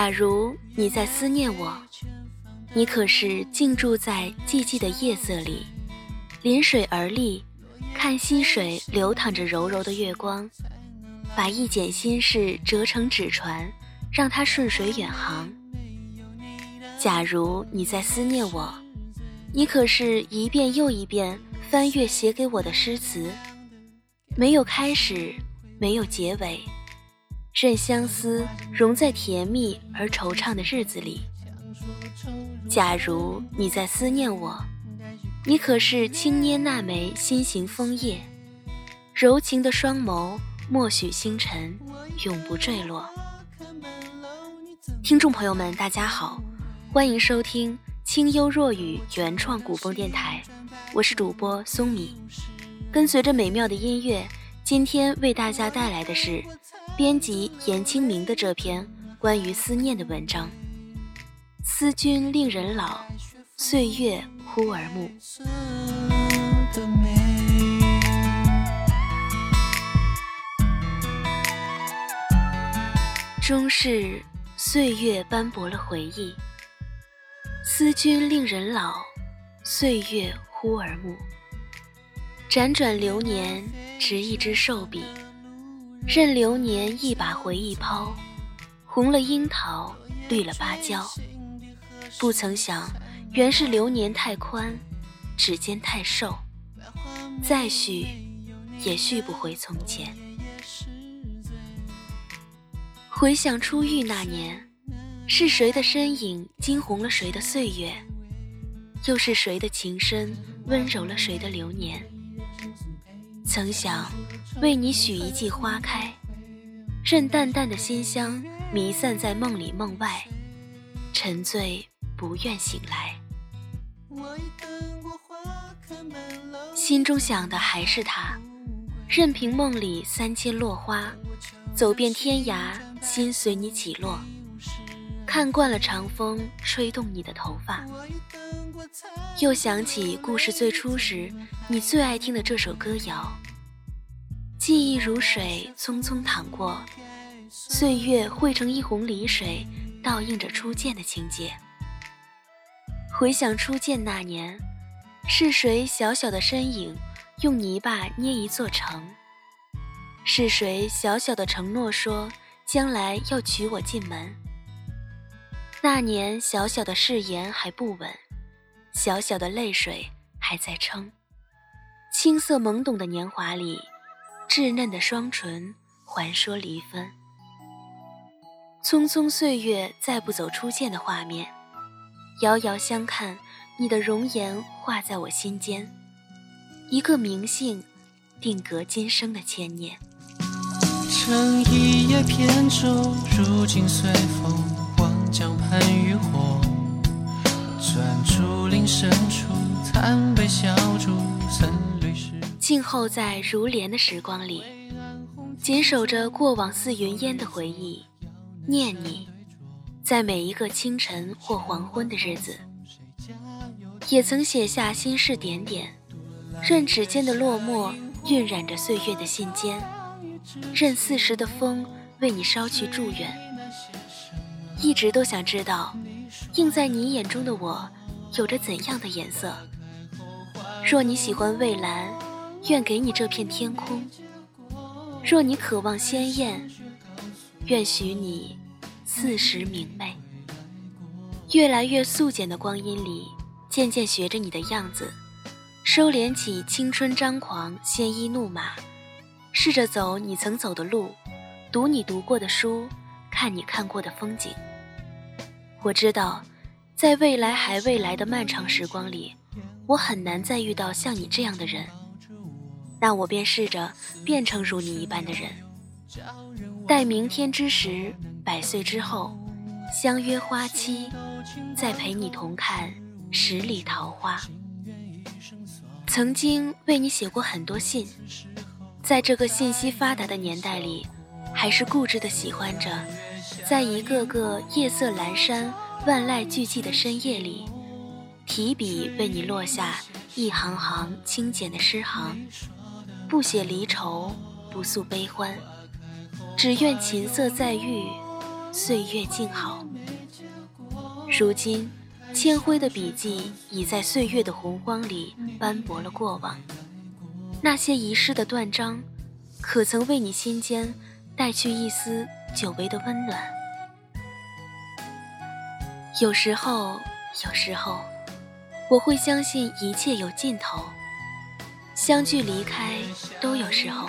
假如你在思念我，你可是静住在寂寂的夜色里，临水而立，看溪水流淌着柔柔的月光，把一剪心事折成纸船，让它顺水远航。假如你在思念我，你可是一遍又一遍翻阅写给我的诗词，没有开始，没有结尾。任相思融在甜蜜而惆怅的日子里。假如你在思念我，你可是轻捏那枚心形枫叶，柔情的双眸默许星辰永不坠落。听众朋友们，大家好，欢迎收听清幽若雨原创古风电台，我是主播松米。跟随着美妙的音乐，今天为大家带来的是。编辑严清明的这篇关于思念的文章，思君令人老，岁月忽而暮。终是岁月斑驳了回忆，思君令人老，岁月忽而暮。辗转流年，执一支瘦笔。任流年一把回忆抛，红了樱桃，绿了芭蕉。不曾想，原是流年太宽，指尖太瘦，再续也续不回从前。回想初遇那年，是谁的身影惊红了谁的岁月？又是谁的情深温柔了谁的流年？曾想为你许一季花开，任淡淡的馨香弥散在梦里梦外，沉醉不愿醒来。心中想的还是他，任凭梦里三千落花，走遍天涯，心随你起落。看惯了长风吹动你的头发，又想起故事最初时你最爱听的这首歌谣。记忆如水匆匆淌过，岁月汇成一泓梨水，倒映着初见的情节。回想初见那年，是谁小小的身影用泥巴捏一座城？是谁小小的承诺说将来要娶我进门？那年小小的誓言还不稳，小小的泪水还在撑。青涩懵懂的年华里，稚嫩的双唇还说离分。匆匆岁月再不走初见的画面，遥遥相看，你的容颜画在我心间，一个名姓，定格今生的牵念。乘一叶扁舟，如今随风望。江畔渔火，转竹林深处，残杯小筑，静候在如莲的时光里，紧守着过往似云烟的回忆，念你，在每一个清晨或黄昏的日子，也曾写下心事点点，任指尖的落墨晕染着岁月的信笺，任四时的风为你捎去祝愿。一直都想知道，映在你眼中的我，有着怎样的颜色？若你喜欢蔚蓝，愿给你这片天空；若你渴望鲜艳，愿许你四时明媚。越来越素简的光阴里，渐渐学着你的样子，收敛起青春张狂、鲜衣怒马，试着走你曾走的路，读你读过的书，看你看过的风景。我知道，在未来还未来的漫长时光里，我很难再遇到像你这样的人。那我便试着变成如你一般的人，待明天之时，百岁之后，相约花期，再陪你同看十里桃花。曾经为你写过很多信，在这个信息发达的年代里，还是固执的喜欢着。在一个个夜色阑珊、万籁俱寂的深夜里，提笔为你落下一行行清简的诗行，不写离愁，不诉悲欢，只愿琴瑟在御，岁月静好。如今，铅灰的笔迹已在岁月的洪荒里斑驳了过往。那些遗失的断章，可曾为你心间带去一丝久违的温暖？有时候，有时候，我会相信一切有尽头，相聚离开都有时候，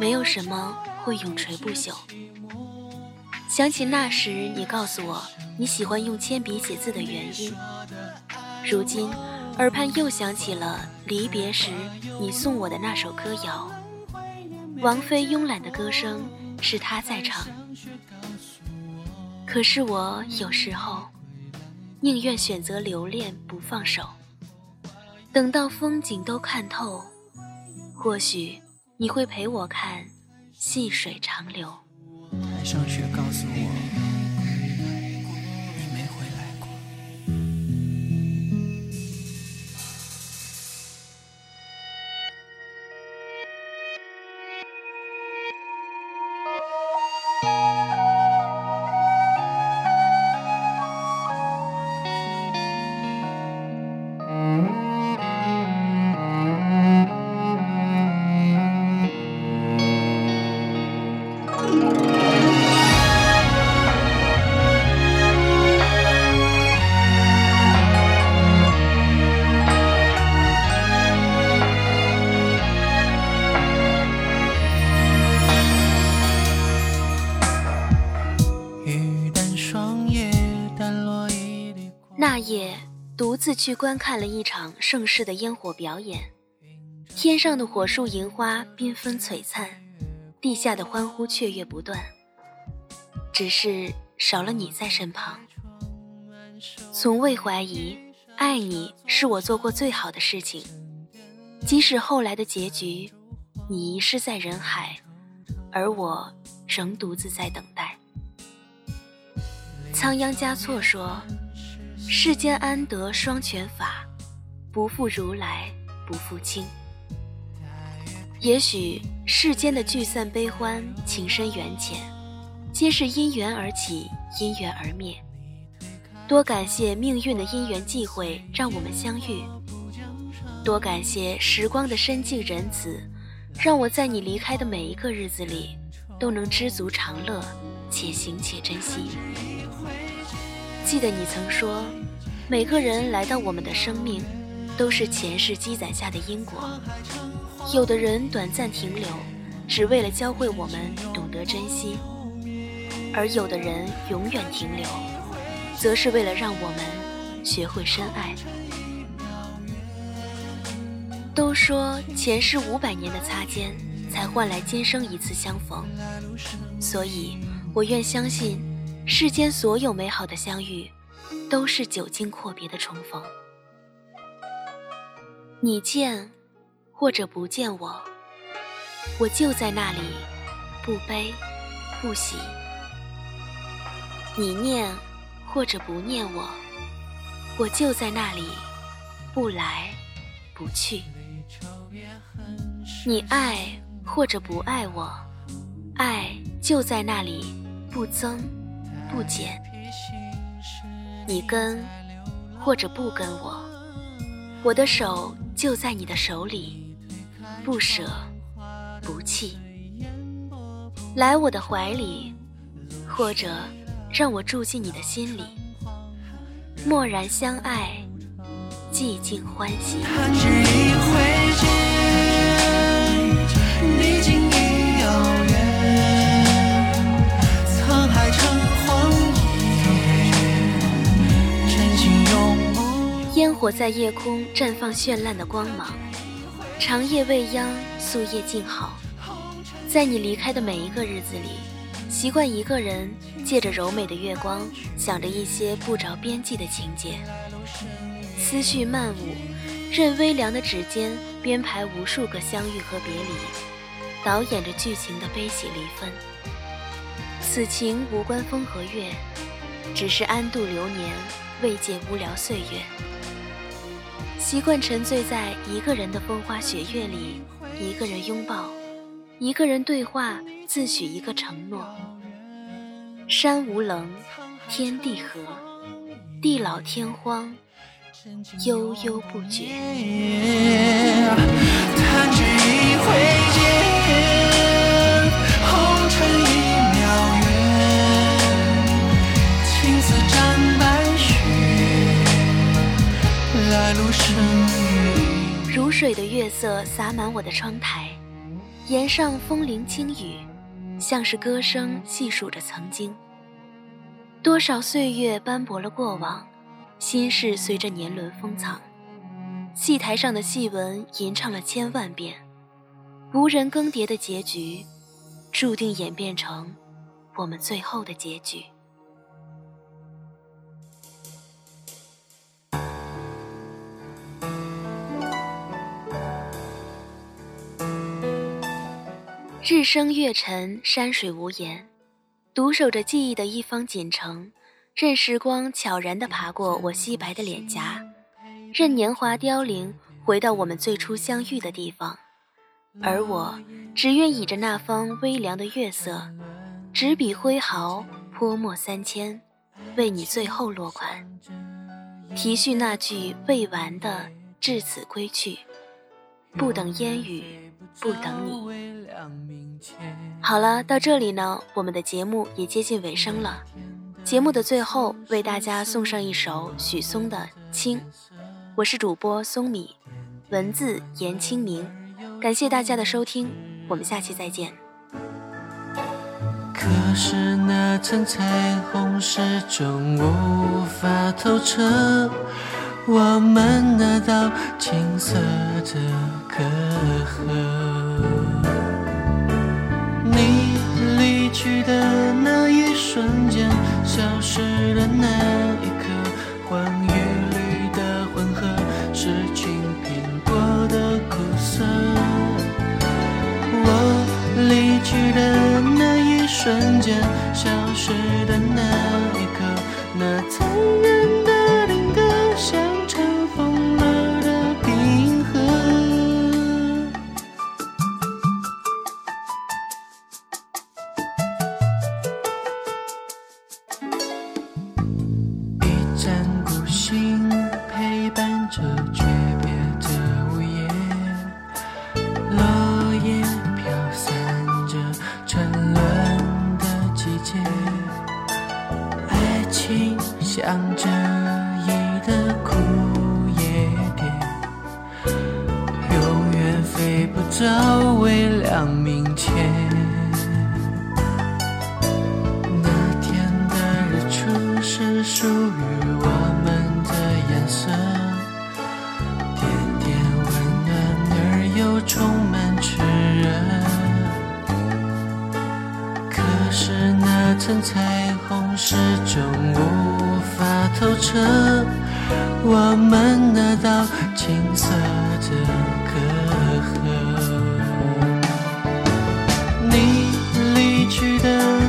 没有什么会永垂不朽。想起那时你告诉我你喜欢用铅笔写字的原因，如今耳畔又响起了离别时你送我的那首歌谣。王菲慵懒的歌声是她在唱，可是我有时候宁愿选择留恋不放手，等到风景都看透，或许你会陪我看细水长流。台上雪告诉我。自去观看了一场盛世的烟火表演。天上的火树银花缤纷璀璨，地下的欢呼雀跃不断。只是少了你在身旁。从未怀疑，爱你是我做过最好的事情。即使后来的结局，你遗失在人海，而我仍独自在等待。仓央嘉措说。世间安得双全法，不负如来不负卿。也许世间的聚散悲欢、情深缘浅，皆是因缘而起，因缘而灭。多感谢命运的因缘际会，让我们相遇；多感谢时光的深静仁慈，让我在你离开的每一个日子里，都能知足常乐，且行且珍惜。记得你曾说，每个人来到我们的生命，都是前世积攒下的因果。有的人短暂停留，只为了教会我们懂得珍惜；而有的人永远停留，则是为了让我们学会深爱。都说前世五百年的擦肩，才换来今生一次相逢，所以我愿相信。世间所有美好的相遇，都是久经阔别的重逢。你见，或者不见我，我就在那里，不悲不喜；你念，或者不念我，我就在那里，不来不去；你爱，或者不爱我，爱就在那里，不增。不减，你跟或者不跟我，我的手就在你的手里，不舍不弃。来我的怀里，或者让我住进你的心里，默然相爱，寂静欢喜。烟火在夜空绽放绚烂的光芒，长夜未央，夙夜静好。在你离开的每一个日子里，习惯一个人借着柔美的月光，想着一些不着边际的情节，思绪漫舞，任微凉的指尖编排无数个相遇和别离，导演着剧情的悲喜离分。此情无关风和月，只是安度流年，慰藉无聊岁月。习惯沉醉在一个人的风花雪月里，一个人拥抱，一个人对话，自许一个承诺。山无棱，天地合，地老天荒，悠悠不绝。弹指一回洒满我的窗台，檐上风铃轻语，像是歌声细数着曾经。多少岁月斑驳了过往，心事随着年轮封藏。戏台上的戏文吟唱了千万遍，无人更迭的结局，注定演变成我们最后的结局。日升月沉，山水无言。独守着记忆的一方锦城，任时光悄然地爬过我稀白的脸颊，任年华凋零，回到我们最初相遇的地方。而我只愿倚着那方微凉的月色，执笔挥毫，泼墨三千，为你最后落款，题序那句未完的至此归去，不等烟雨，不等你。好了，到这里呢，我们的节目也接近尾声了。节目的最后，为大家送上一首许嵩的《青》。我是主播松米，文字严清明。感谢大家的收听，我们下期再见。可是那层彩虹始终无法透彻，我们那道青涩的去的那一瞬间，消失的那不到微亮明前。那天的日出是属于我们的颜色，点点温暖而又充满炽热。可是那层彩虹始终无法透彻，我们那道青涩的隔阂。你离去的